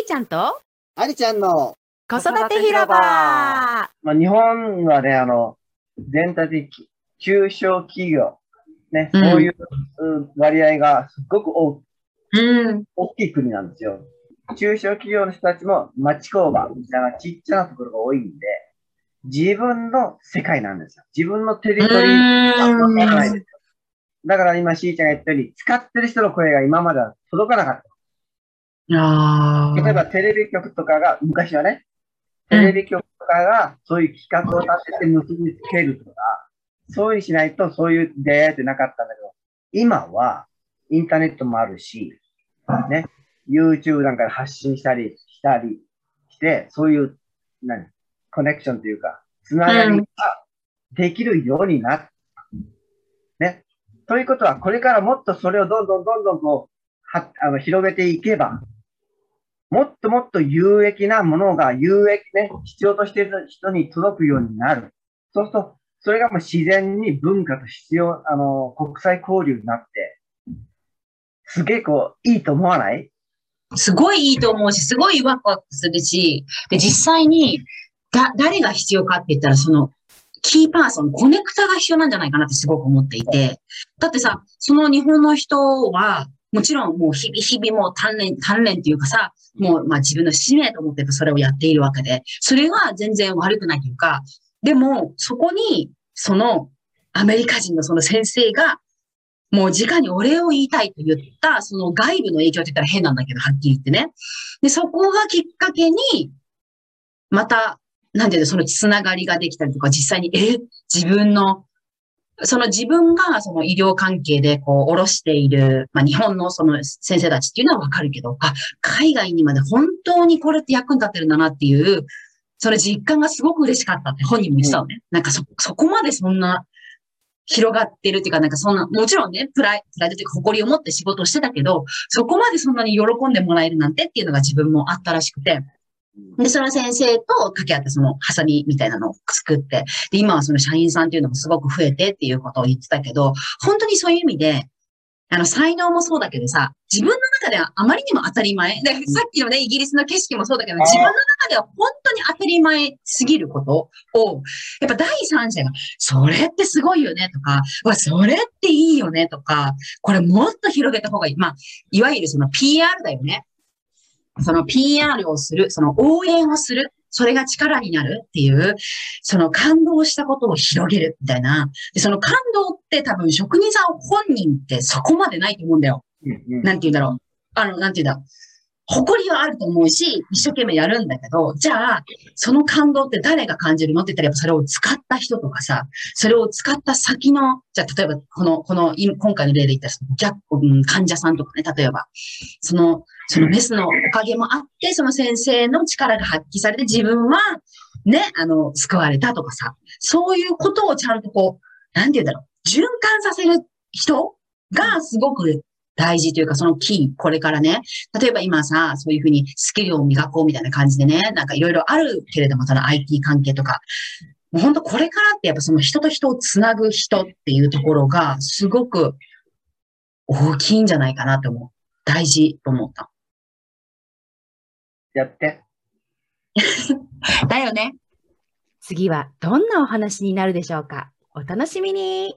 ーちゃんと？ありちゃんの子育て広場まあ、日本はね、あの、全体的、中小企業、ね、うんそういううん割合がすごく大うん。大きい国なんですよ。中小企業の人たちも町工場みたいなちっちゃなところが多いんで、自分の世界なんですよ。自分のテリトリーないですよ。だから今、しーちゃんが言ったように、使ってる人の声が今までは届かなかった。あ例えばテレビ局とかが、昔はね、テレビ局とかがそういう企画を立てて結びつけるとか、そういうにしないとそういう出会いってなかったんだけど、今はインターネットもあるし、ね、YouTube なんかで発信したりしたりして、そういう、何、コネクションというか、つながりができるようになった。ね。ということは、これからもっとそれをどんどんどんどんこう、はあの広げていけば、もっともっと有益なものが有益ね、必要としている人に届くようになる。そうすると、それがもう自然に文化と必要、あの、国際交流になって、すげえこう、いいと思わない？すごいいいと思うし、すごいワクワクするし、で、実際に、だ、誰が必要かって言ったら、その、キーパーソン、コネクタが必要なんじゃないかなってすごく思っていて。だってさ、その日本の人は、もちろんもう日々日々もう鍛錬、鍛錬っていうかさ、もうまあ自分の使命と思ってそれをやっているわけで、それは全然悪くないというか、でもそこに、そのアメリカ人のその先生が、もう直にお礼を言いたいと言った、その外部の影響って言ったら変なんだけど、はっきり言ってね。で、そこがきっかけに、また、なんていうの、そのつながりができたりとか、実際に、え、自分の、その自分がその医療関係でこう、おろしている、まあ日本のその先生たちっていうのはわかるけど、あ、海外にまで本当にこれって役に立ってるんだなっていう、その実感がすごく嬉しかったって本人も言ってたのね。なんかそ、そこまでそんな広がってるっていうか、なんかそんな、もちろんね、プライプライドというか誇りを持って仕事をしてたけど、そこまでそんなに喜んでもらえるなんてっていうのが自分もあったらしくて、で、その先生と掛け合ってそのハサミみたいなのを作って、で、今はその社員さんっていうのもすごく増えてっていうことを言ってたけど、本当にそういう意味で、あの、才能もそうだけどさ、自分の中ではあまりにも当たり前。で、さっきのね、イギリスの景色もそうだけど、自分の中では本当に当たり前すぎることを、やっぱ第三者が、それってすごいよねとか、うわ、それっていいよねとか、これもっと広げた方がいい。まあ、いわゆるその PR だよね。その PR をする、その応援をする、それが力になるっていう、その感動したことを広げるみたいな。で、その感動って多分職人さん本人ってそこまでないと思うんだよ。うんうんなんて言うんだろう。あの、なんて言うんだ。誇りはあると思うし、一生懸命やるんだけど、じゃあ、その感動って誰が感じるのって言ったら、やっぱそれを使った人とかさ、それを使った先の、じゃあ、例えば、この、この、い今回の例で言ったら、逆、うん患者さんとかね、例えば、その、そのメスのおかげもあって、その先生の力が発揮されて、自分は、ね、あの、救われたとかさ、そういうことをちゃんとこう、なんて言うんだろう、循環させる人がすごく大事というか、そのキー、これからね、例えば今さ、そういうふうにスキルを磨こうみたいな感じでね、なんかいろいろあるけれども、その IT 関係とか、もう本当これからってやっぱその人と人をつなぐ人っていうところが、すごく大きいんじゃないかなと思う。大事と思った。やって。だよね。次はどんなお話になるでしょうかお楽しみに